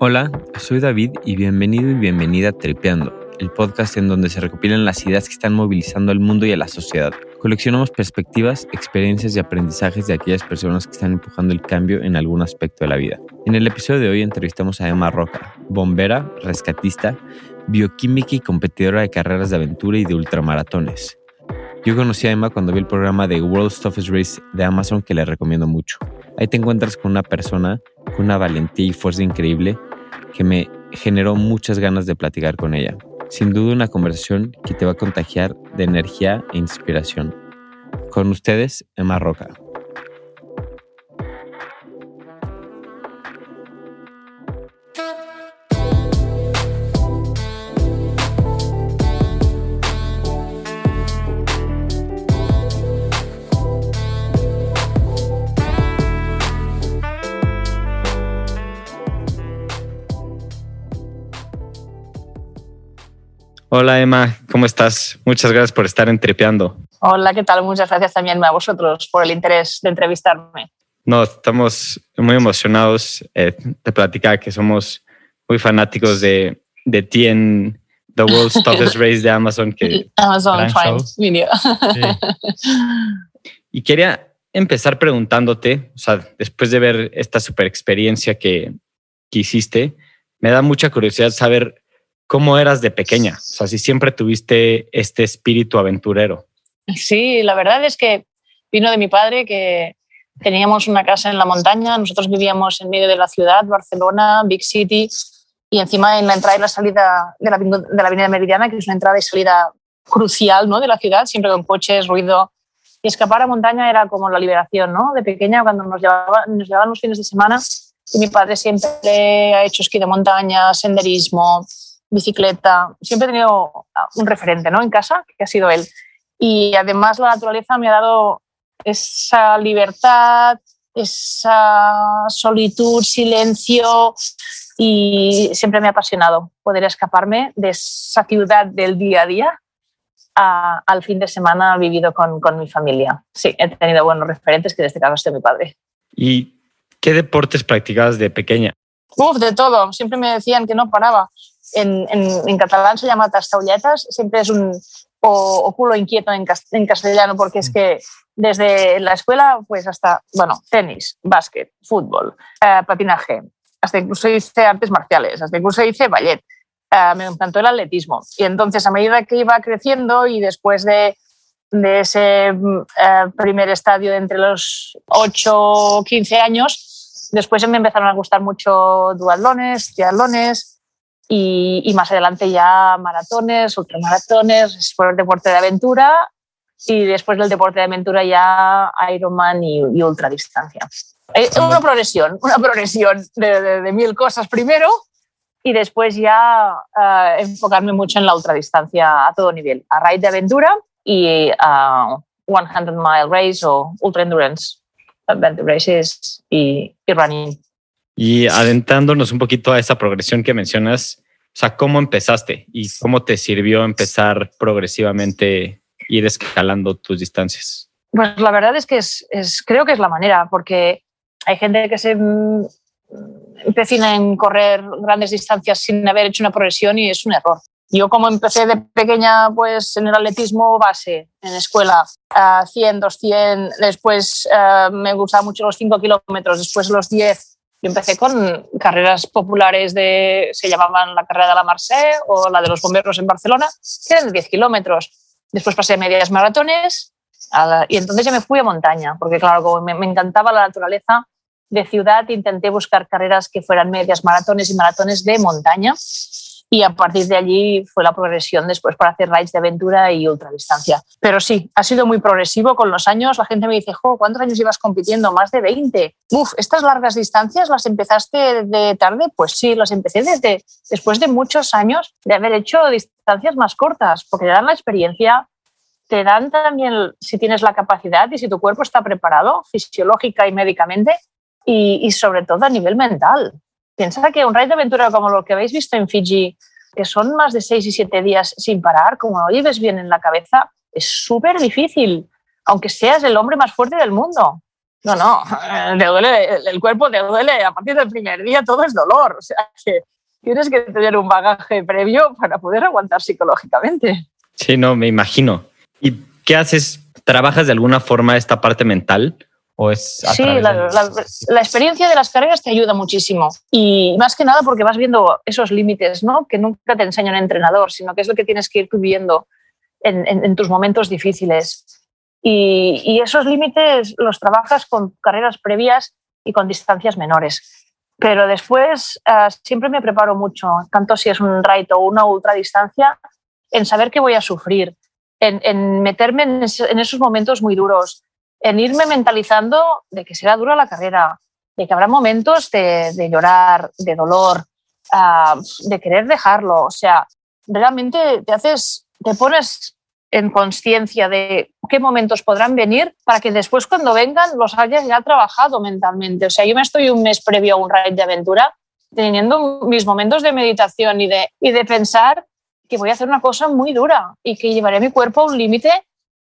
Hola, soy David y bienvenido y bienvenida a Tripeando, el podcast en donde se recopilan las ideas que están movilizando al mundo y a la sociedad. Coleccionamos perspectivas, experiencias y aprendizajes de aquellas personas que están empujando el cambio en algún aspecto de la vida. En el episodio de hoy entrevistamos a Emma Roca, bombera, rescatista, bioquímica y competidora de carreras de aventura y de ultramaratones. Yo conocí a Emma cuando vi el programa de World's Toughest Race de Amazon que le recomiendo mucho. Ahí te encuentras con una persona con una valentía y fuerza increíble que me generó muchas ganas de platicar con ella. Sin duda una conversación que te va a contagiar de energía e inspiración. Con ustedes, Emma Roca. Hola Emma, ¿cómo estás? Muchas gracias por estar entrepeando. Hola, ¿qué tal? Muchas gracias también a vosotros por el interés de entrevistarme. No, estamos muy emocionados eh, de platicar que somos muy fanáticos de, de ti en The World's Toughest Race de Amazon. Que Amazon Prime Video. Y quería empezar preguntándote, o sea, después de ver esta super experiencia que, que hiciste, me da mucha curiosidad saber ¿Cómo eras de pequeña? O sea, si siempre tuviste este espíritu aventurero. Sí, la verdad es que vino de mi padre que teníamos una casa en la montaña, nosotros vivíamos en medio de la ciudad, Barcelona, Big City, y encima en la entrada y la salida de la, de la Avenida Meridiana, que es una entrada y salida crucial ¿no? de la ciudad, siempre con coches, ruido. Y escapar a montaña era como la liberación, ¿no? De pequeña, cuando nos llevaban, nos llevaban los fines de semana, y mi padre siempre ha hecho esquí de montaña, senderismo, bicicleta. Siempre he tenido un referente ¿no? en casa, que ha sido él. Y además la naturaleza me ha dado esa libertad, esa solitud, silencio y siempre me ha apasionado poder escaparme de esa ciudad del día a día al fin de semana vivido con, con, mi familia. Sí, he tenido buenos referentes, que en este caso sido mi padre. ¿Y qué deportes practicabas de pequeña? Uf, de todo. Siempre me decían que no paraba en, en, catalán se llama tastaulletas, siempre es un o, culo inquieto en, castellano, porque es mm. que desde la escuela, pues hasta, bueno, tenis, básquet, fútbol, eh, patinaje, hasta incluso hice artes marciales, hasta incluso hice ballet. Eh, me encantó el atletismo. Y entonces, a medida que iba creciendo y después de, de ese mm, eh, primer estadio entre los 8 o 15 años, después me empezaron a gustar mucho duatlones, triatlones, y, más adelante ya maratones, ultramaratones, después el deporte de aventura y después del deporte de aventura ya Ironman y, y ultradistancia. Es eh, una progresión, una progresión de, mil cosas primero y después ya eh, enfocarme mucho en la ultradistancia a todo nivel, a raid de aventura y a 100 mile race o ultra endurance races y, y running. Y adentrándonos un poquito a esa progresión que mencionas, o sea, ¿cómo empezaste y cómo te sirvió empezar progresivamente ir escalando tus distancias? Pues la verdad es que es, creo que es la manera, porque hay gente que se mm, empecina en correr grandes distancias sin haber hecho una progresión y es un error. Yo como empecé de pequeña pues en el atletismo base, en escuela, a 100, 200, después eh, me gustaban mucho los 5 kilómetros, después los 10 yo empecé con carreras populares de, se llamaban la carrera de la Marseille o la de los bomberos en Barcelona, que eran de 10 kilómetros. Después pasé medias maratones y entonces ya me fui a montaña, porque claro, me, me encantaba la naturaleza de ciudad, intenté buscar carreras que fueran medias maratones y maratones de montaña y a partir de allí fue la progresión después para hacer rides de aventura y ultradistancia. Pero sí, ha sido muy progresivo con los años. La gente me dice, jo, ¿cuántos años llevas compitiendo? Más de 20. Uf, ¿estas largas distancias las empezaste de tarde? Pues sí, las empecé desde después de muchos años de haber hecho distancias más cortas, porque te dan la experiencia, te dan también si tienes la capacidad y si tu cuerpo está preparado fisiológica y médicamente y, y sobre todo a nivel mental Piensa que un raid de aventura como lo que habéis visto en Fiji, que son más de seis y siete días sin parar, como lo lleves bien en la cabeza, es súper difícil, aunque seas el hombre más fuerte del mundo. No, no, te duele, el cuerpo te duele a partir del primer día, todo es dolor. O sea que tienes que tener un bagaje previo para poder aguantar psicológicamente. Sí, no, me imagino. ¿Y qué haces? ¿Trabajas de alguna forma esta parte mental? ¿O es sí, la, la, experiencia de las carreras te ayuda muchísimo. Y más que nada porque vas viendo esos límites, ¿no? Que nunca te enseña un entrenador, sino que es lo que tienes que ir viviendo en, en, tus momentos difíciles. Y, y esos límites los trabajas con carreras previas y con distancias menores. Pero después uh, siempre me preparo mucho, tanto si es un raid o una ultradistancia, en saber que voy a sufrir, en, en meterme en, en, esos momentos muy duros, en irme mentalizando de que será dura la carrera, de que habrá momentos de, llorar, de dolor, uh, de querer dejarlo. O sea, realmente te haces, te pones en conciencia de qué momentos podrán venir para que después cuando vengan los hayas ya trabajado mentalmente. O sea, yo me estoy un mes previo a un raid de aventura teniendo mis momentos de meditación y de, y de pensar que voy a hacer una cosa muy dura y que llevaré mi cuerpo a un límite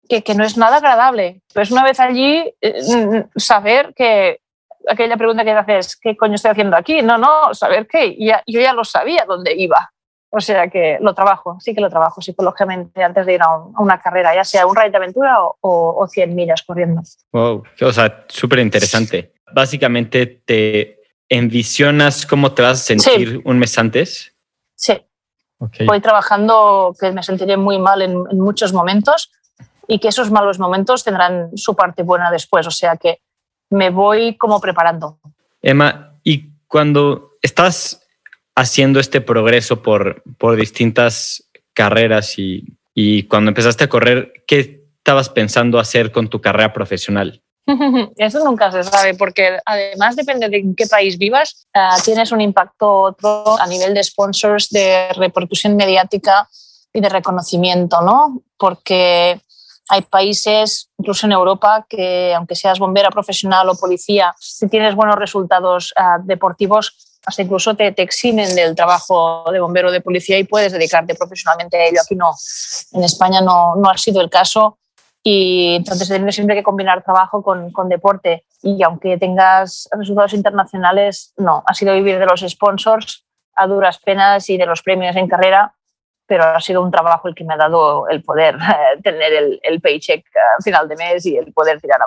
que, que, no es nada agradable. Pues una vez allí, eh, saber que aquella pregunta que te haces, ¿qué coño estoy haciendo aquí? No, no, saber que ya, yo ya lo sabía dónde iba. O sea que lo trabajo, sí que lo trabajo psicológicamente antes de ir a, un, a una carrera, ya sea un raid de aventura o, o, o 100 millas corriendo. Wow, o sea, súper interesante. Básicamente te envisionas cómo te vas a sentir sí. un mes antes. Sí. Okay. Voy trabajando que me sentiré muy mal en, en muchos momentos y que esos malos momentos tendrán su parte buena después. O sea que me voy como preparando. Emma, y cuando estás haciendo este progreso por, por distintas carreras y, y, cuando empezaste a correr, ¿qué estabas pensando hacer con tu carrera profesional? Eso nunca se sabe porque además depende de en qué país vivas, uh, tienes un impacto otro a nivel de sponsors, de repercusión mediática y de reconocimiento, ¿no? Porque hay países, incluso en Europa, que aunque seas bombera profesional o policía, si tienes buenos resultados uh, deportivos, hasta incluso te, te, eximen del trabajo de bombero de policía y puedes dedicarte profesionalmente a ello. Aquí no, en España no, no ha sido el caso. Y entonces tienes siempre que combinar trabajo con, con, deporte. Y aunque tengas resultados internacionales, no, ha sido vivir de los sponsors a duras penas y de los premios en carrera, pero ha sido un trabajo el que me ha dado el poder eh, tener el, paycheck a final de mes y el poder tirar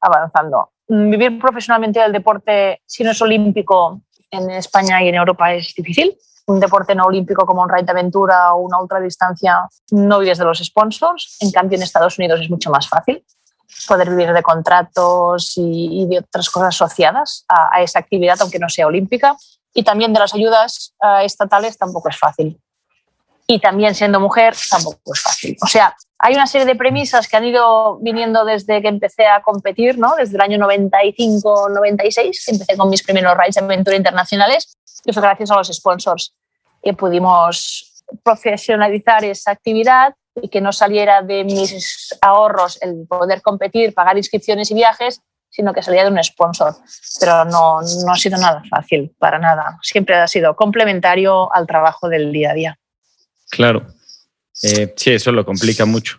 avanzando. Vivir profesionalmente del deporte, si no es olímpico, en España y en Europa es difícil. Un deporte no olímpico como un raid de aventura o una ultradistancia no vives de los sponsors. En cambio, en Estados Unidos es mucho más fácil poder vivir de contratos y, de otras cosas asociadas a, esa actividad, aunque no sea olímpica. Y también de las ayudas uh, estatales tampoco es fácil. Y también siendo mujer tampoco es fácil. O sea, hay una serie de premisas que han ido viniendo desde que empecé a competir, ¿no? desde el año 95-96, que empecé con mis primeros rides de aventura internacionales, y fue gracias a los sponsors que pudimos profesionalizar esa actividad y que no saliera de mis ahorros el poder competir, pagar inscripciones y viajes, sino que salía de un sponsor. Pero no, no ha sido nada fácil, para nada. Siempre ha sido complementario al trabajo del día a día. Claro. Eh, sí, eso lo complica mucho.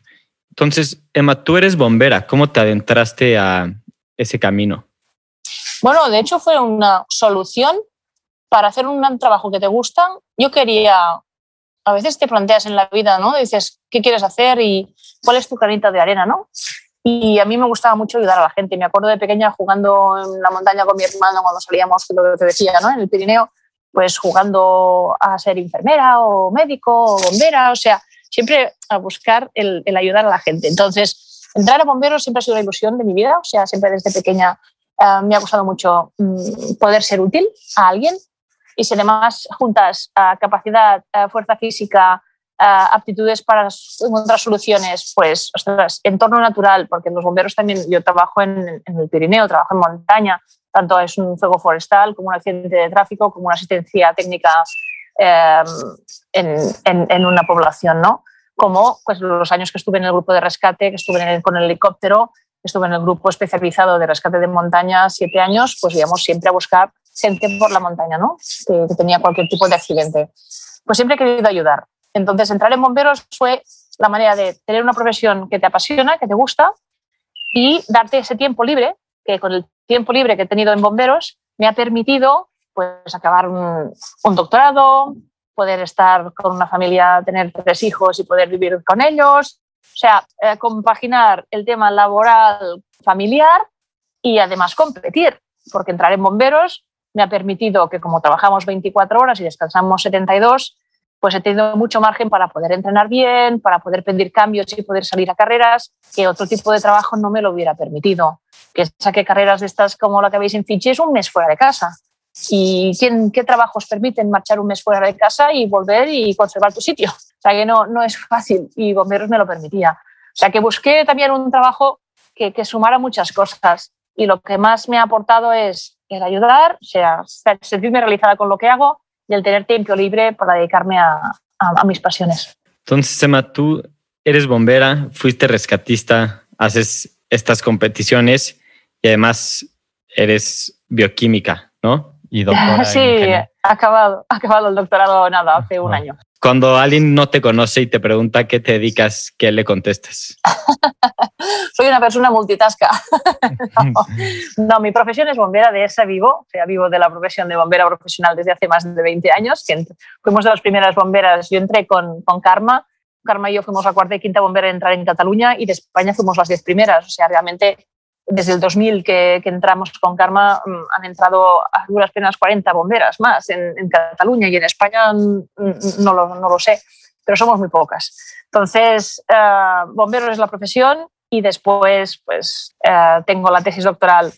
Entonces, Emma, tú eres bombera. ¿Cómo te adentraste a ese camino? Bueno, de hecho fue una solución para hacer un trabajo que te gusta. Yo quería, a veces te planteas en la vida, ¿no? Dices, ¿qué quieres hacer y cuál es tu granita de arena, ¿no? Y a mí me gustaba mucho ayudar a la gente. Me acuerdo de pequeña jugando en la montaña con mi hermano cuando salíamos, lo que te decía, ¿no? En el Pirineo, pues jugando a ser enfermera o médico o bombera, o sea, siempre a buscar el, ayudar a la gente. Entonces, entrar a bomberos siempre ha sido una ilusión de mi vida, o sea, siempre desde pequeña uh, me ha gustado mucho um, poder ser útil a alguien y si además juntas capacidad, fuerza física, aptitudes para encontrar soluciones, pues, ostras, entorno natural, porque los bomberos también, yo trabajo en, en el Pirineo, trabajo en montaña, tanto es un fuego forestal como un accidente de tráfico, como una asistencia técnica eh, en, en, en, una población, ¿no? Como pues, los años que estuve en el grupo de rescate, que estuve el, con el helicóptero, estuve en el grupo especializado de rescate de montaña siete años, pues íbamos siempre a buscar gente por la montaña, ¿no? Que, que tenía cualquier tipo de accidente. Pues siempre he querido ayudar. Entonces, entrar en bomberos fue la manera de tener una profesión que te apasiona, que te gusta y darte ese tiempo libre que con el tiempo libre que he tenido en bomberos me ha permitido pues acabar un, doctorado, poder estar con una familia, tener tres hijos y poder vivir con ellos. O sea, eh, compaginar el tema laboral, familiar y además competir, porque entrar en bomberos me ha permitido que como trabajamos 24 horas y descansamos 72, pues he tenido mucho margen para poder entrenar bien, para poder pedir cambios y poder salir a carreras que otro tipo de trabajo no me lo hubiera permitido. Que saque carreras de estas como la que veis en Fiji es un mes fuera de casa. ¿Y quién, qué trabajos permiten marchar un mes fuera de casa y volver y conservar tu sitio? O sea que no, no es fácil y Bomberos me lo permitía. O sea que busqué también un trabajo que, que sumara muchas cosas y lo que más me ha aportado es el ayudar, o sea, sentirme realizada con lo que hago y el tener tiempo libre para dedicarme a, a, mis pasiones. Entonces, Emma, tú eres bombera, fuiste rescatista, haces estas competiciones y además eres bioquímica, ¿no? Y doctora. Sí, he acabado, acabado el doctorado nada, hace un año. Cuando alguien no te conoce y te pregunta qué te dedicas, ¿qué le contestas? Soy una persona multitasca. no, mi profesión es bombera, de esa vivo, o sea, vivo de la profesión de bombera profesional desde hace más de 20 años. Que fuimos de las primeras bomberas, yo entré con, con Karma, Karma y yo fuimos la cuarta y quinta bombera en entrar en Cataluña y de España fuimos las diez primeras. O sea, realmente desde el 2000 que, entramos con Karma mm, han entrado a duras penas 40 bomberas más en, Cataluña y en España mm, no lo, no lo, sé, pero somos muy pocas. Entonces, eh, bomberos es la profesión y después pues eh, tengo la tesis doctoral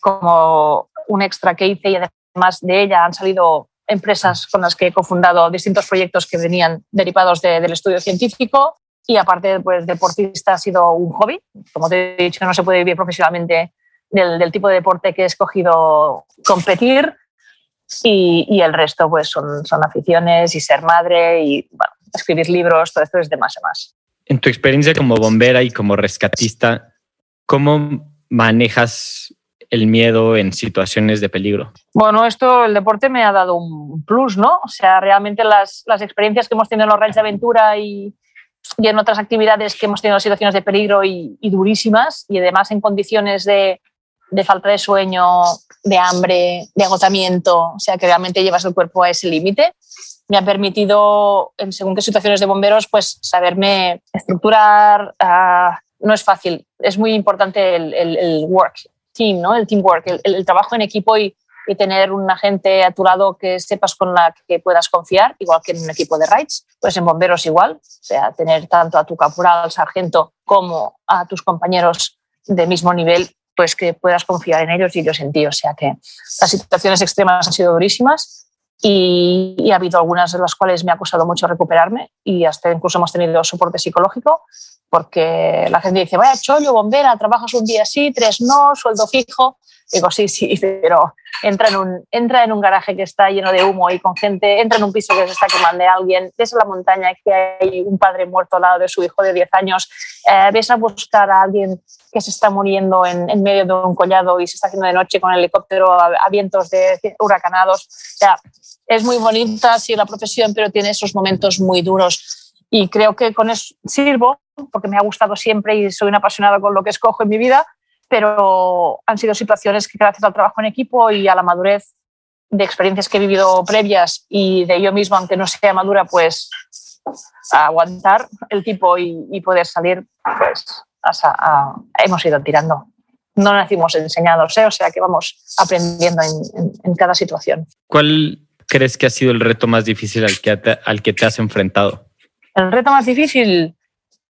como un extra que hice y además de ella han salido empresas con las que he cofundado distintos proyectos que venían derivados del estudio científico y aparte, pues deportista ha sido un hobby. Como te he dicho, no se puede vivir profesionalmente del, tipo de deporte que he escogido competir y, el resto pues son, son aficiones y ser madre y bueno, escribir libros, todo esto es de más a más. En tu experiencia como bombera y como rescatista, ¿cómo manejas el miedo en situaciones de peligro? Bueno, esto, el deporte me ha dado un plus, ¿no? O sea, realmente las, las experiencias que hemos tenido en los raids de aventura y, y en otras actividades que hemos tenido situaciones de peligro y, durísimas y además en condiciones de, de, falta de sueño, de hambre, de agotamiento, o sea que realmente llevas el cuerpo a ese límite, me ha permitido, en según qué situaciones de bomberos, pues saberme estructurar. Uh, no es fácil, es muy importante el work team, ¿no? el teamwork, el, el trabajo en equipo y, y tener un agente a tu lado que sepas con la que puedas confiar, igual que en un equipo de raids, pues en bomberos igual, o sea, tener tanto a tu caporal, sargento, como a tus compañeros de mismo nivel, pues que puedas confiar en ellos y ellos en ti. O sea que las situaciones extremas han sido durísimas y, y ha habido algunas de las cuales me ha costado mucho recuperarme y hasta incluso hemos tenido soporte psicológico porque la gente dice, vaya chollo, bombera, trabajas un día sí, tres no, sueldo fijo. Digo, sí, sí, pero entra en, un, entra en un garaje que está lleno de humo y con gente, entra en un piso que se está quemando de alguien, ves a la montaña que hay un padre muerto al lado de su hijo de 10 años, eh, ves a buscar a alguien que se está muriendo en, en, medio de un collado y se está haciendo de noche con el helicóptero a, vientos de huracanados. O sea, es muy bonita, sí, la profesión, pero tiene esos momentos muy duros. Y creo que con eso sirvo, porque me ha gustado siempre y soy una apasionada con lo que escojo en mi vida, pero han sido situaciones que gracias al trabajo en equipo y a la madurez de experiencias que he vivido previas y de yo misma, aunque no sea madura, pues a aguantar el tipo y, poder salir, pues hemos ido tirando. No nacimos enseñados, ¿eh? o sea que vamos aprendiendo en, cada situación. ¿Cuál crees que ha sido el reto más difícil al que, al que te has enfrentado? El reto más difícil,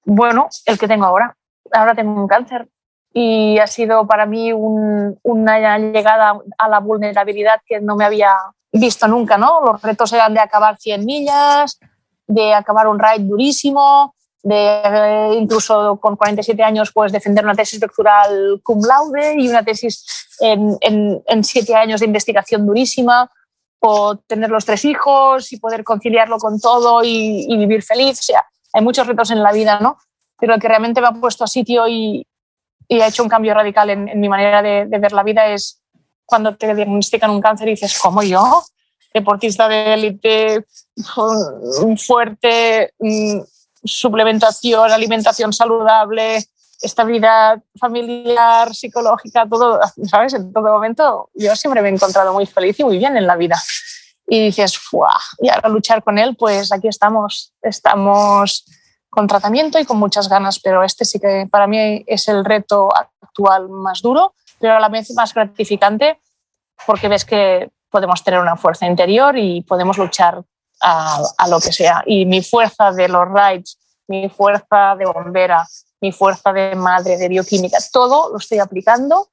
bueno, el que tengo ahora. Ahora tengo un cáncer y ha sido para mí una llegada a la vulnerabilidad que no me había visto nunca, ¿no? Los retos eran de acabar 100 millas, de acabar un ride durísimo, de eh, incluso con 47 años pues defender una tesis doctoral cum laude y una tesis en, en, siete años de investigación durísima o tener los tres hijos y poder conciliarlo con todo y, y, vivir feliz. O sea, hay muchos retos en la vida, ¿no? Pero el que realmente me ha puesto a sitio y, y ha hecho un cambio radical en, mi manera de, ver la vida es cuando te diagnostican un cáncer y dices, ¿cómo yo? Deportista de élite, fuerte, mm, suplementación, alimentación saludable, estabilidad familiar, psicológica, todo, ¿sabes? En todo momento yo siempre me he encontrado muy feliz y muy bien en la vida. Y dices, ¡fuah! Y ahora luchar con él, pues aquí estamos. Estamos con tratamiento y con muchas ganas, pero este sí que para mí es el reto actual más duro, pero a la vez más gratificante porque ves que podemos tener una fuerza interior y podemos luchar a, a lo que sea. Y mi fuerza de los rides, mi fuerza de bombera, mi fuerza de madre, de bioquímica, todo lo estoy aplicando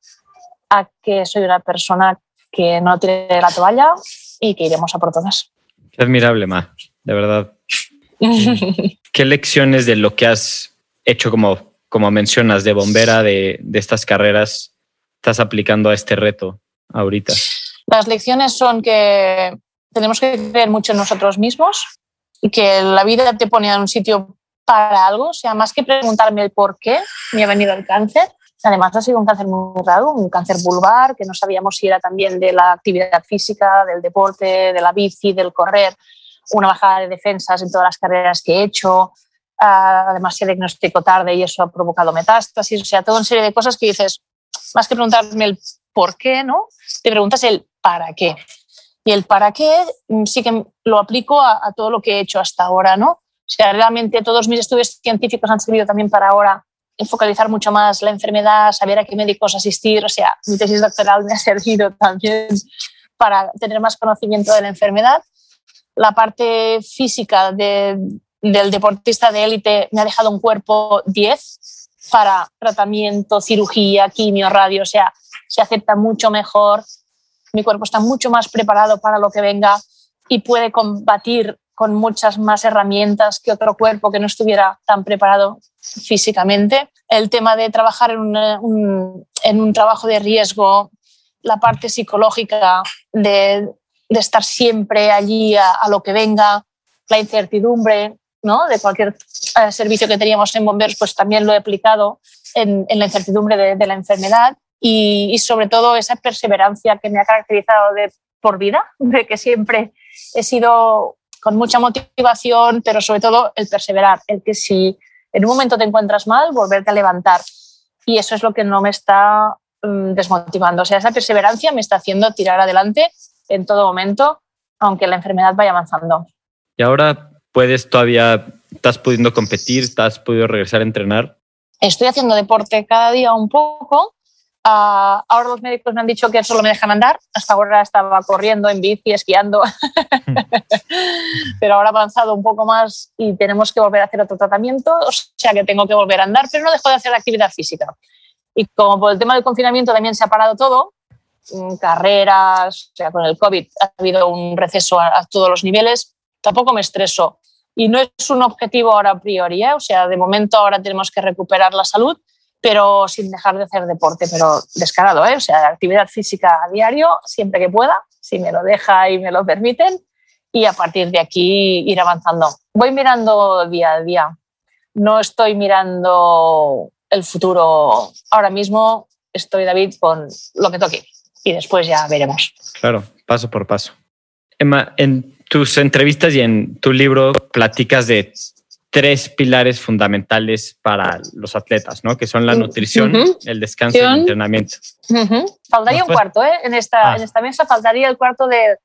a que soy una persona que no tiene la toalla y que iremos a por todas. Qué admirable, Ma, de verdad. ¿Qué lecciones de lo que has hecho, como, como mencionas, de bombera, de, de estas carreras, estás aplicando a este reto ahorita? Las lecciones son que tenemos que creer mucho en nosotros mismos y que la vida te pone en un sitio para algo, o sea, más que preguntarme el por qué me ha venido el cáncer, además ha sido un cáncer muy raro, un cáncer vulvar, que no sabíamos si era también de la actividad física, del deporte, de la bici, del correr, una bajada de defensas en todas las carreras que he hecho, uh, además se diagnosticó tarde y eso ha provocado metástasis, o sea, toda una serie de cosas que dices, más que preguntarme el por qué, ¿no? Te preguntas el para qué. Y el para qué mm, sí que lo aplico a, a todo lo que he hecho hasta ahora, ¿no? O sea, realmente todos mis estudios científicos han servido también para ahora focalizar mucho más la enfermedad, saber a qué médicos asistir. O sea, mi tesis doctoral me ha servido también para tener más conocimiento de la enfermedad. La parte física de, del deportista de élite me ha dejado un cuerpo 10 para tratamiento, cirugía, quimio, radio. O sea, se acepta mucho mejor. Mi cuerpo está mucho más preparado para lo que venga y puede combatir con muchas más herramientas que otro cuerpo que no estuviera tan preparado físicamente. El tema de trabajar en un, en un trabajo de riesgo, la parte psicológica de, de estar siempre allí a, a, lo que venga, la incertidumbre ¿no? de cualquier eh, servicio que teníamos en bomberos, pues también lo he aplicado en, en la incertidumbre de, de la enfermedad y, y, sobre todo esa perseverancia que me ha caracterizado de por vida, de que siempre he sido con mucha motivación, pero sobre todo el perseverar, el que si en un momento te encuentras mal, volverte a levantar. Y eso es lo que no me está um, desmotivando. O sea, esa perseverancia me está haciendo tirar adelante en todo momento, aunque la enfermedad vaya avanzando. Y ahora puedes todavía, estás pudiendo competir, estás podido regresar a entrenar. Estoy haciendo deporte cada día un poco, Uh, ahora los médicos me han dicho que solo me dejan andar. Hasta ahora estaba corriendo en bici, esquiando. pero ahora he avanzado un poco más y tenemos que volver a hacer otro tratamiento. O sea que tengo que volver a andar, pero no dejo de hacer actividad física. Y como por el tema del confinamiento también se ha parado todo, mm, carreras, o sea, con el COVID ha habido un receso a, a todos los niveles, tampoco me estreso. Y no es un objetivo ahora a priori, ¿eh? o sea, de momento ahora tenemos que recuperar la salud pero sin dejar de hacer deporte, pero descarado, ¿eh? o sea, actividad física a diario, siempre que pueda, si me lo deja y me lo permiten, y a partir de aquí ir avanzando. Voy mirando día a día, no estoy mirando el futuro ahora mismo, estoy, David, con lo que toque y después ya veremos. Claro, paso por paso. Emma, en tus entrevistas y en tu libro platicas de tres pilares fundamentales para los atletas, ¿no? Que son la nutrición, uh -huh. el descanso y el entrenamiento. Uh -huh. Faltaría un cuarto, ¿eh? En esta, ah. en esta mesa faltaría el cuarto de,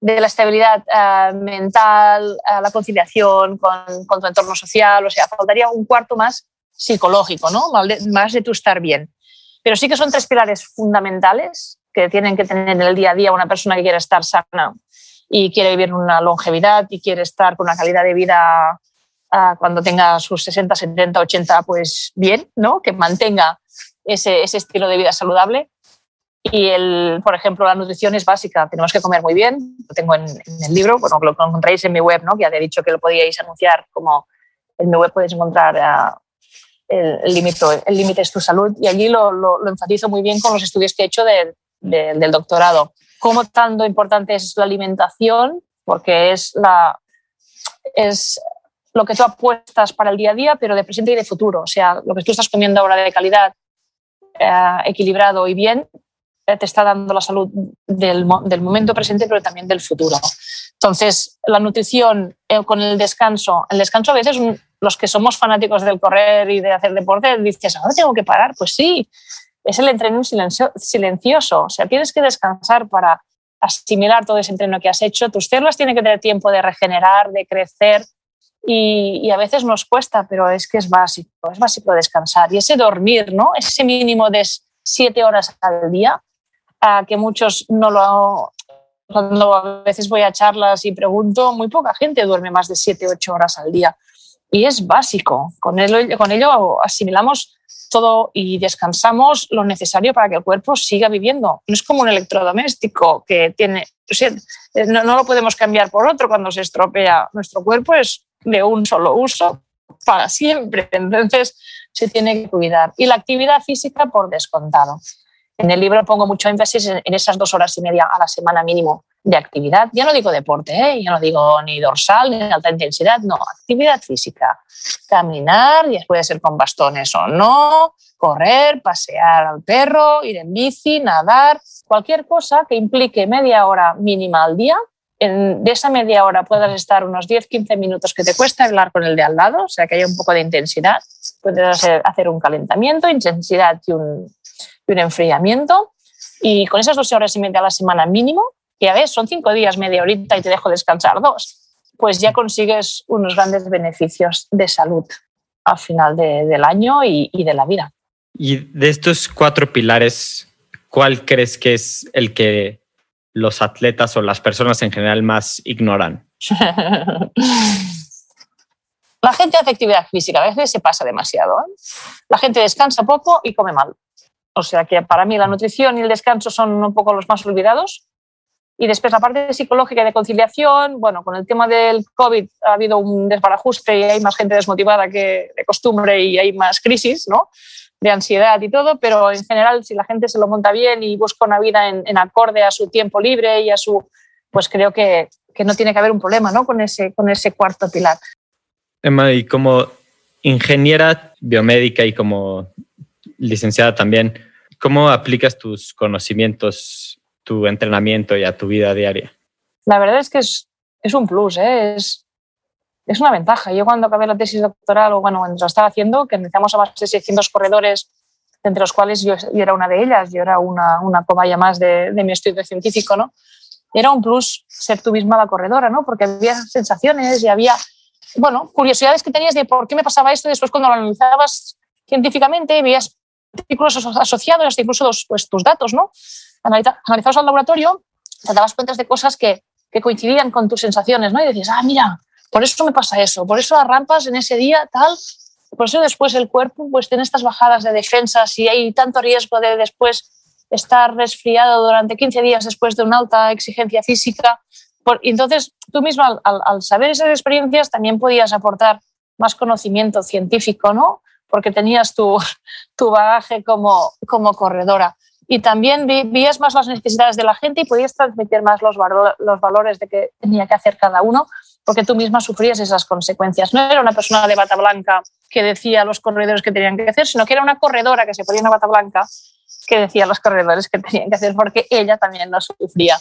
de la estabilidad uh, mental, uh, la conciliación con, con, tu entorno social, o sea, faltaría un cuarto más psicológico, ¿no? Más de tu estar bien. Pero sí que son tres pilares fundamentales que tienen que tener en el día a día una persona que quiere estar sana y quiere vivir una longevidad y quiere estar con una calidad de vida uh, cuando tenga sus 60, 70, 80, pues bien, ¿no? Que mantenga ese, ese estilo de vida saludable. Y, el, por ejemplo, la nutrición es básica. Tenemos que comer muy bien. Lo tengo en, en el libro, bueno, lo encontráis en mi web, ¿no? Ya te he dicho que lo podíais anunciar como en mi web podéis encontrar uh, el límite el límite es tu salud. Y allí lo, lo, lo, enfatizo muy bien con los estudios que he hecho de, de, del doctorado. Cómo tanto importante es la alimentación, porque es la, es lo que tú apuestas para el día a día, pero de presente y de futuro. O sea, lo que tú estás comiendo ahora de calidad, eh, equilibrado y bien, eh, te está dando la salud del, del, momento presente, pero también del futuro. Entonces, la nutrición eh, con el descanso, el descanso a veces los que somos fanáticos del correr y de hacer deporte, dices, ahora tengo que parar. Pues sí, es el entreno silencioso. O sea, tienes que descansar para asimilar todo ese entreno que has hecho. Tus células tienen que tener tiempo de regenerar, de crecer. Y, a veces nos cuesta, pero es que es básico, es básico descansar. Y ese dormir, ¿no? Ese mínimo de siete horas al día, a que muchos no lo... Cuando a veces voy a charlas y pregunto, muy poca gente duerme más de siete, ocho horas al día. Y es básico. Con ello, con ello asimilamos todo y descansamos lo necesario para que el cuerpo siga viviendo. No es como un electrodoméstico que tiene, no, no, lo podemos cambiar por otro cuando se estropea. Nuestro cuerpo es de un solo uso para siempre, entonces se tiene que cuidar. Y la actividad física por descontado. En el libro pongo mucho énfasis en esas dos horas y media a la semana mínimo de actividad. Ya no digo deporte, ¿eh? ya no digo ni dorsal ni alta intensidad, no, actividad física. Caminar, y puede ser con bastones o no, correr, pasear al perro, ir en bici, nadar, cualquier cosa que implique media hora mínima al día. De esa media hora puedas estar unos 10-15 minutos que te cuesta hablar con el de al lado, o sea que haya un poco de intensidad. Puedes hacer, hacer un calentamiento, intensidad y un, y un enfriamiento. Y con esas dos horas y media a la semana mínimo, que a veces son cinco días, media horita y te dejo descansar dos, pues ya consigues unos grandes beneficios de salud al final del año y, de la vida. Y de estos cuatro pilares, ¿cuál crees que es el que los atletas o las personas en general más ignoran? la gente hace actividad física, a veces se pasa demasiado. ¿eh? La gente descansa poco y come mal. O sea que para mí la nutrición y el descanso son un poco los más olvidados y después la parte psicológica y de conciliación, bueno, con el tema del COVID ha habido un desbarajuste y hay más gente desmotivada que de costumbre y hay más crisis, ¿no? De ansiedad y todo, pero en general si la gente se lo monta bien y busca una vida en, acorde a su tiempo libre y a su, pues creo que, que, no tiene que haber un problema, ¿no? Con ese, con ese cuarto pilar. Emma, y como ingeniera biomédica y como licenciada también, ¿cómo aplicas tus conocimientos tu entrenamiento y a tu vida diaria? La verdad es que es, es un plus, ¿eh? es, es una ventaja. Yo cuando acabé la tesis doctoral, o bueno, cuando lo estaba haciendo, que necesitamos a más de 600 corredores, entre los cuales yo, yo era una de ellas, yo era una, una cobaya más de, de, mi estudio científico, ¿no? Era un plus ser tú misma la corredora, ¿no? Porque había sensaciones y había, bueno, curiosidades que tenías de por qué me pasaba esto y después cuando lo analizabas científicamente veías artículos asociados, hasta incluso pues, tus datos, ¿no? analizados al laboratorio, te dabas cuenta de cosas que, que, coincidían con tus sensaciones, ¿no? Y decías, ah, mira, por eso me pasa eso, por eso las rampas en ese día, tal, por eso después el cuerpo pues tiene estas bajadas de defensa, si hay tanto riesgo de después estar resfriado durante 15 días después de una alta exigencia física. Por, entonces, tú mismo al, saber esas experiencias también podías aportar más conocimiento científico, ¿no? Porque tenías tu, tu bagaje como, como corredora y también vías más las necesidades de la gente y podías transmitir más los, los valores de que tenía que hacer cada uno, porque tú misma sufrías esas consecuencias. No era una persona de bata blanca que decía los corredores que tenían que hacer, sino que era una corredora que se ponía una bata blanca que decía los corredores que tenían que hacer, porque ella también lo sufría.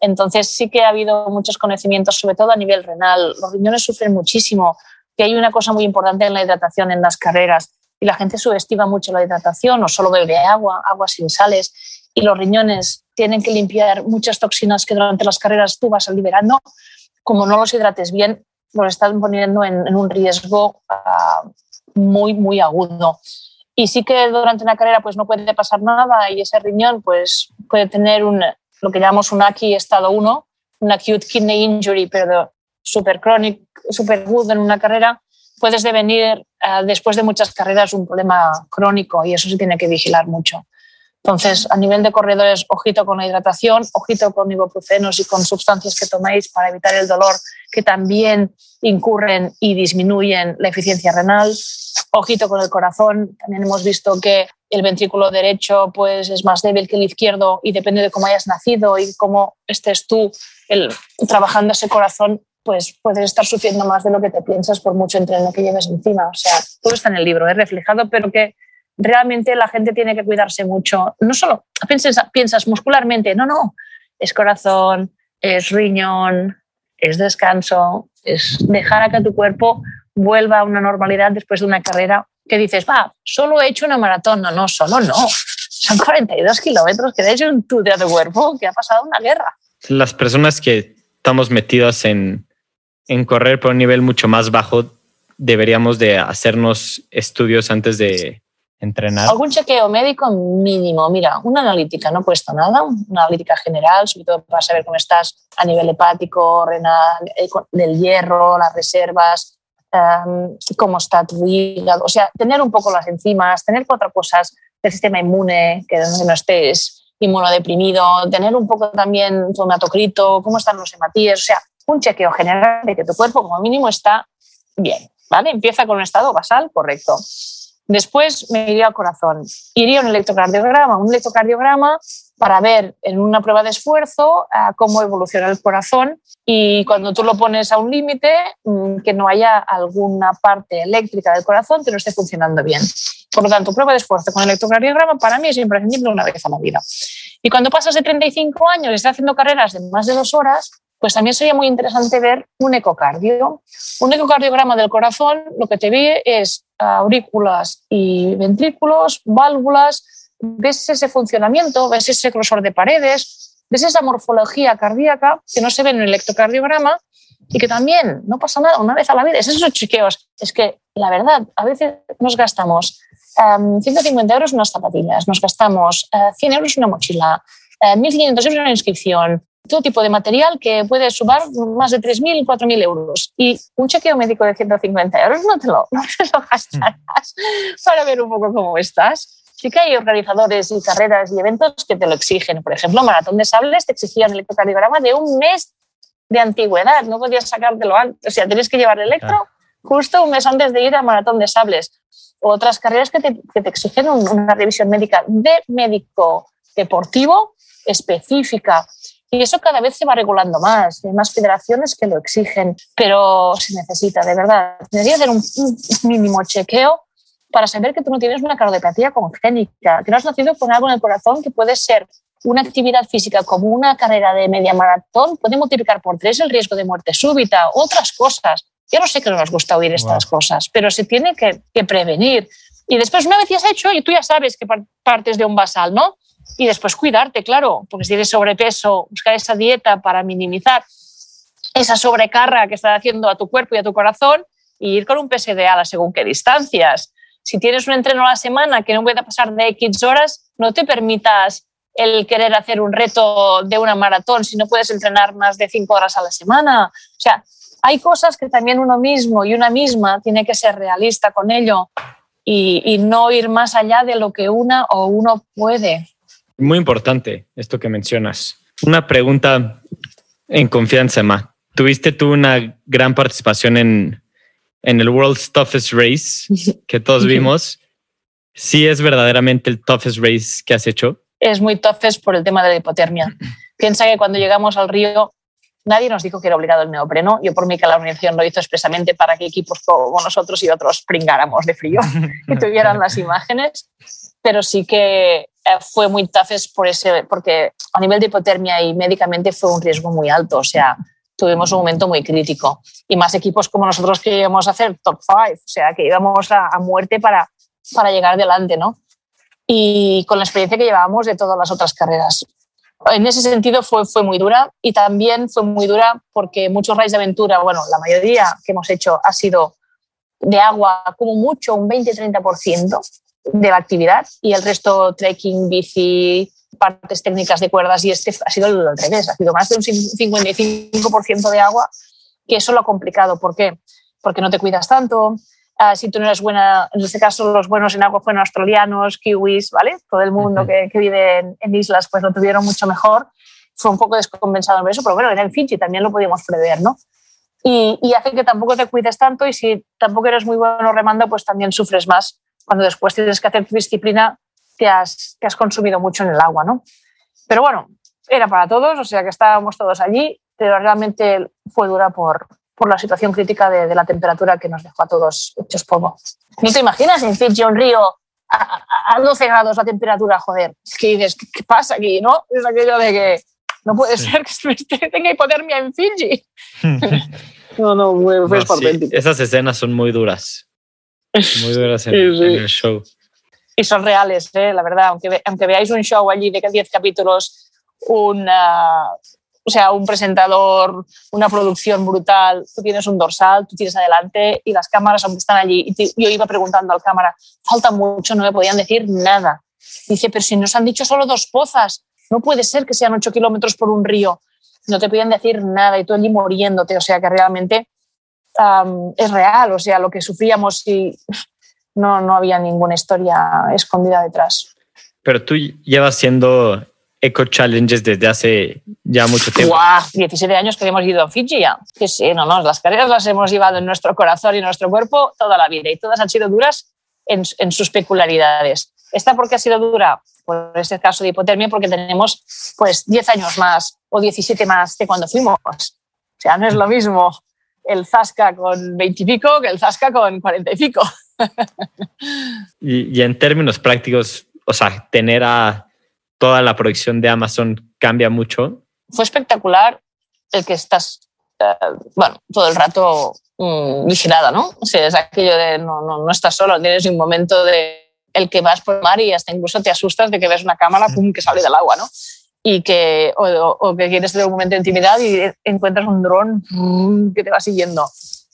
Entonces sí que ha habido muchos conocimientos, sobre todo a nivel renal. Los riñones sufren muchísimo, que hay una cosa muy importante en la hidratación en las carreras y la gente subestima mucho la hidratación o solo bebe agua, agua sin sales y los riñones tienen que limpiar muchas toxinas que durante las carreras tú vas liberando. Como no los hidrates bien, los están poniendo en, un riesgo uh, muy, muy agudo. Y sí que durante una carrera pues no puede pasar nada y ese riñón pues puede tener un, lo que llamamos un AKI estado 1, un acute kidney injury, pero super chronic, super agudo en una carrera, puedes devenir eh, después de muchas carreras un problema crónico y eso se tiene que vigilar mucho. Entonces, a nivel de corredores, ojito con la hidratación, ojito con ibuprofenos y con sustancias que toméis para evitar el dolor, que también incurren y disminuyen la eficiencia renal. Ojito con el corazón. También hemos visto que el ventrículo derecho pues, es más débil que el izquierdo y depende de cómo hayas nacido y cómo estés tú trabajando ese corazón, pues puedes estar sufriendo más de lo que te piensas por mucho entreno que lleves encima. O sea, todo está en el libro, es reflejado, pero que realmente la gente tiene que cuidarse mucho. No solo piensas, piensas muscularmente, no, no, es corazón, es riñón, es descanso, es dejar a que tu cuerpo vuelva a una normalidad después de una carrera que dices, va, solo he hecho una maratón. No, no, solo no. Son 42 kilómetros que de hecho un tu de cuerpo que ha pasado una guerra. Las personas que estamos metidas en, en correr por un nivel mucho más bajo, deberíamos de hacernos estudios antes de entrenar. Algún chequeo médico mínimo. Mira, una analítica no cuesta nada, una analítica general, sobre todo para saber cómo estás a nivel hepático, renal, eh, del hierro, las reservas, em, cómo está tu hígado. O sea, tener un poco las enzimas, tener cuatro cosas del sistema inmune, que no estés inmunodeprimido, tener un poco también tu hematocrito, cómo están los hematíes, o sea, un chequeo general de que tu cuerpo como mínimo está bien, ¿vale? Empieza con un estado basal correcto. Después me iría al corazón. Iría a un electrocardiograma, un electrocardiograma para ver en una prueba de esfuerzo ah, cómo evoluciona el corazón y cuando tú lo pones a un límite, mm, que no haya alguna parte eléctrica del corazón que no esté funcionando bien. Por lo tanto, prueba de esfuerzo con electrocardiograma para mí es imprescindible una vez a la vida. Y cuando pasas de 35 años y estás haciendo carreras de más de dos horas, pues también sería muy interesante ver un ecocardio. Un ecocardiograma del corazón lo que te ve es aurículas y ventrículos, válvulas, ves ese funcionamiento, ves ese grosor de paredes, ves esa morfología cardíaca que no se ve en el electrocardiograma y que también no pasa nada una vez a la vida. Es esos chequeos. Es que la verdad, a veces nos gastamos 150 euros en unas zapatillas, nos gastamos 100 euros en una mochila, 1.500 euros en una inscripción, todo tipo de material que puede sumar más de 3.000, 4.000 euros. Y un chequeo médico de 150 euros no te lo, no te lo gastarás para ver un poco cómo estás. Sí que hay organizadores y carreras y eventos que te lo exigen. Por ejemplo, Maratón de Sables te exigían el electrocardiograma de un mes de antigüedad. No podías sacártelo antes. O sea, tienes que llevar el electro justo un mes antes de ir al Maratón de Sables. Otras carreras que te, que te exigen una revisión médica de médico deportivo específica y eso cada vez se va regulando más. Hay más federaciones que lo exigen, pero se necesita, de verdad. Debería hacer un, mínimo chequeo para saber que tú no tienes una cardiopatía congénica, que no has nacido con algo en el corazón que puede ser una actividad física como una carrera de media maratón, puede multiplicar por tres el riesgo de muerte súbita, otras cosas. Yo no sé que no nos gusta oír estas cosas, pero se tiene que, que, prevenir. Y después, una vez ya has hecho, y tú ya sabes que partes de un basal, ¿no? Y después cuidarte, claro, porque si tienes sobrepeso, buscar esa dieta para minimizar esa sobrecarga que está haciendo a tu cuerpo y a tu corazón y ir con un PSDA a según qué distancias. Si tienes un entreno a la semana que no puede pasar de X horas, no te permitas el querer hacer un reto de una maratón si no puedes entrenar más de cinco horas a la semana. O sea, hay cosas que también uno mismo y una misma tiene que ser realista con ello y, y no ir más allá de lo que una o uno puede. Muy importante esto que mencionas. Una pregunta en confianza, Ma. Tuviste tú una gran participación en, en el World's Toughest Race que todos vimos. ¿Sí es verdaderamente el toughest race que has hecho? Es muy toughest por el tema de la hipotermia. Piensa que cuando llegamos al río nadie nos dijo que era obligado el neopreno. Yo por mí que la organización lo hizo expresamente para que equipos como nosotros y otros pringáramos de frío y tuvieran las imágenes. Pero sí que fue muy tough por ese, porque a nivel de hipotermia y médicamente fue un riesgo muy alto. O sea, tuvimos un momento muy crítico. Y más equipos como nosotros que íbamos a hacer top five, o sea, que íbamos a, a muerte para, para llegar adelante, ¿no? Y con la experiencia que llevábamos de todas las otras carreras. En ese sentido fue, fue muy dura y también fue muy dura porque muchos raids de aventura, bueno, la mayoría que hemos hecho ha sido de agua como mucho un 20-30% de la actividad y el resto trekking, bici, partes técnicas de cuerdas y este ha sido el revés, ha sido más de un 55% de agua, que eso lo ha complicado. ¿Por qué? Porque no te cuidas tanto. Ah, si tú no eres buena, en este caso los buenos en agua fueron australianos, kiwis, ¿vale? Todo el mundo que, que, vive en, islas pues lo tuvieron mucho mejor. Fue un poco descompensado en eso, pero bueno, era en Fiji, también lo podíamos prever, ¿no? Y, y hace que tampoco te cuides tanto y si tampoco eres muy bueno remando, pues también sufres más cuando después tienes que hacer tu disciplina, te has, te has consumido mucho en el agua, ¿no? Pero bueno, era para todos, o sea que estábamos todos allí, pero realmente fue dura por, por la situación crítica de, de, la temperatura que nos dejó a todos hechos polvo. ¿No te imaginas en Fiji, un río, a, a, 12 grados la temperatura? Joder, es que dices, ¿qué, pasa aquí? ¿no? Es aquello de que no puede ser que tenga hipotermia en Fiji. No, no, fue, No, sí, esas escenas son muy duras. Muy duras en, Sí, sí. en el show. Y son reales, ¿eh? la verdad. Aunque, ve- aunque veáis un show allí de 10 capítulos, una, o sea, un presentador, una producción brutal, tú tienes un dorsal, tú tienes adelante y las cámaras aunque están allí. Y te- yo iba preguntando al cámara, falta mucho, no me podían decir nada. Dice, pero si nos han dicho solo dos pozas, no puede ser que sean 8 kilómetros por un río. No te podían decir nada y tú allí muriéndote. O sea que realmente am, es real, o sea, lo que sufríamos y no, no había ninguna historia escondida detrás. Pero tú llevas haciendo Eco Challenges desde hace ya mucho tiempo. ¡Guau! 17 años que hemos ido a Fiji ya. Que sí, no, no, las carreras las hemos llevado en nuestro corazón y en nuestro cuerpo toda la vida y todas han sido duras en, en sus peculiaridades. ¿Esta por qué ha sido dura? Por este caso de hipotermia, porque tenemos pues 10 años más o 17 más de cuando fuimos. O sea, no es lo mismo el Zasca con 20 y pico que el Zasca con 40 y pico. Y, y en términos prácticos, o sea, tener a toda la producción de Amazon cambia mucho. fue espectacular el que estás, eh, bueno, todo el rato mm, vigilada, ¿no? O sea, es aquello de no, no, no estás solo, tienes un momento de el que vas por el mar y hasta incluso te asustas de que ves una cámara pum, que sale del agua, ¿no? Y que, o, o- que quieres tener un momento de intimidad y encuentras un dron que te va siguiendo.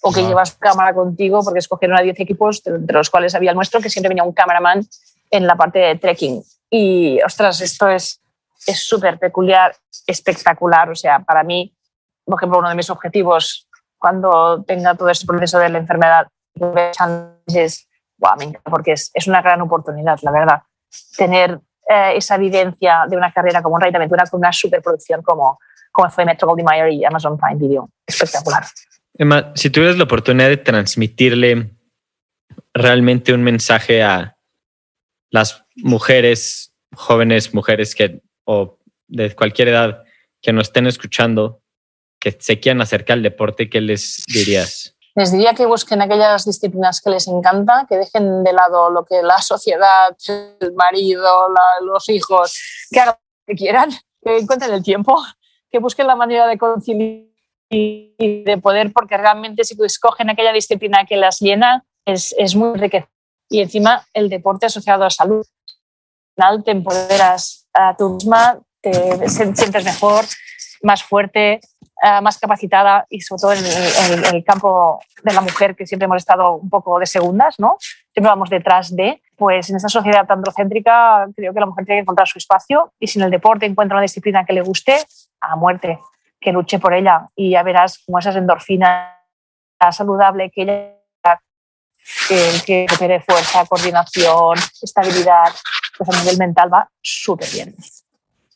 O que Ajá. llevas cámara contigo porque escogieron a 10 equipos, entre los cuales había el nuestro, que siempre venía un cameraman en la parte de trekking. Y, ostras, esto es es súper peculiar, espectacular. O sea, para mí, por ejemplo, uno de mis objetivos cuando tenga todo este proceso de la enfermedad es, guau, me encanta, porque es, es una gran oportunidad, la verdad. Tener eh, esa evidencia de una carrera como un Rey de Aventura con una superproducción como, como fue Metro Goldwyn Mayer y Amazon Prime Video. Espectacular. Emma, si tuvieras la oportunidad de transmitirle realmente un mensaje a las mujeres, jóvenes mujeres que, o de cualquier edad que nos estén escuchando, que se quieran acercar al deporte, ¿qué les dirías? Les diría que busquen aquellas disciplinas que les encanta, que dejen de lado lo que la sociedad, el marido, los hijos, que hagan lo que quieran, que encuentren el tiempo, que busquen la manera de conciliar y de poder, porque realmente si escogen aquella disciplina que las llena, es, es muy enriquecedor. Y encima el deporte asociado a salud. Al final te empoderas a tú misma, te sientes mejor, más fuerte, eh, más capacitada y sobre todo en el, en el campo de la mujer, que siempre hemos estado un poco de segundas, ¿no? Siempre vamos detrás de, pues en esta sociedad androcéntrica creo que la mujer tiene que encontrar su espacio y si en el deporte encuentra una disciplina que le guste, a muerte, que luche por ella y ya verás cómo esas endorfinas saludable que ella que recupere fuerza, coordinación, estabilidad, pues a nivel mental va súper bien.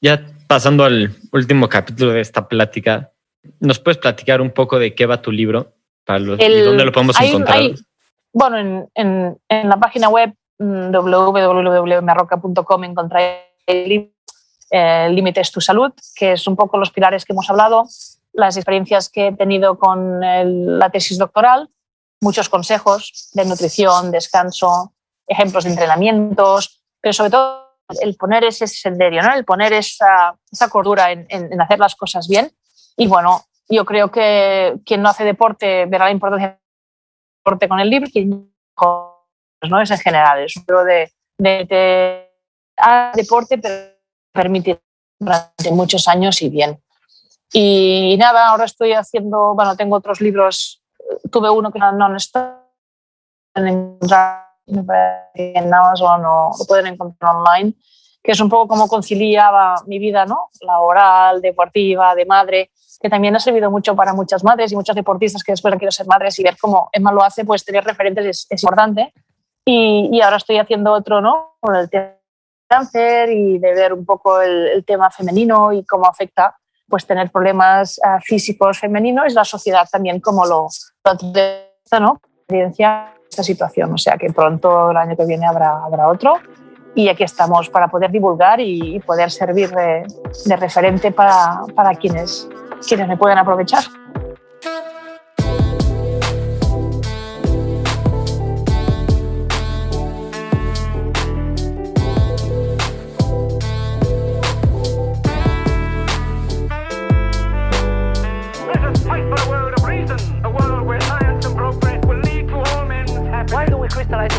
Ya pasando al último capítulo de esta plática, ¿nos puedes platicar un poco de qué va tu libro? Para los, ¿Y El- dónde lo podemos hay- encontrar? hay- bueno, en, en- en la página web mm, www.marroca.com encontráis el libro eh, Límite es tu salud, que es un poco los pilares que hemos hablado, las experiencias que he tenido con el- la tesis doctoral, muchos consejos de nutrición, descanso, ejemplos de entrenamientos, pero sobre todo el poner ese sendero, ¿no? el poner esa, esa cordura en, en- en hacer las cosas bien. Y bueno, yo creo que quien no hace deporte verá la importancia del deporte con el libro, quien no es en general, es un libro de, de, de- ah, deporte, pero permite durante muchos años y bien. Y nada, ahora estoy haciendo, bueno, tengo otros libros, tuve uno que no, no está en Amazon o lo pueden encontrar online, que es un poco cómo conciliaba mi vida ¿no? laboral, deportiva, de madre, que también ha servido mucho para muchas madres y muchos deportistas que después quieren ser madres y ver cómo Emma lo hace, pues tener referentes es, es importante. Y, ahora estoy haciendo otro, ¿no? Con el tema del cáncer y de ver un poco el, tema femenino y cómo afecta pues tener problemas uh, físicos femeninos y la sociedad también como lo, lo ¿no? evidencia esta situación. O sea que pronto el año que viene habrá otro y aquí estamos para poder divulgar y, poder servir de, de referente para, para quienes, quienes me pueden aprovechar.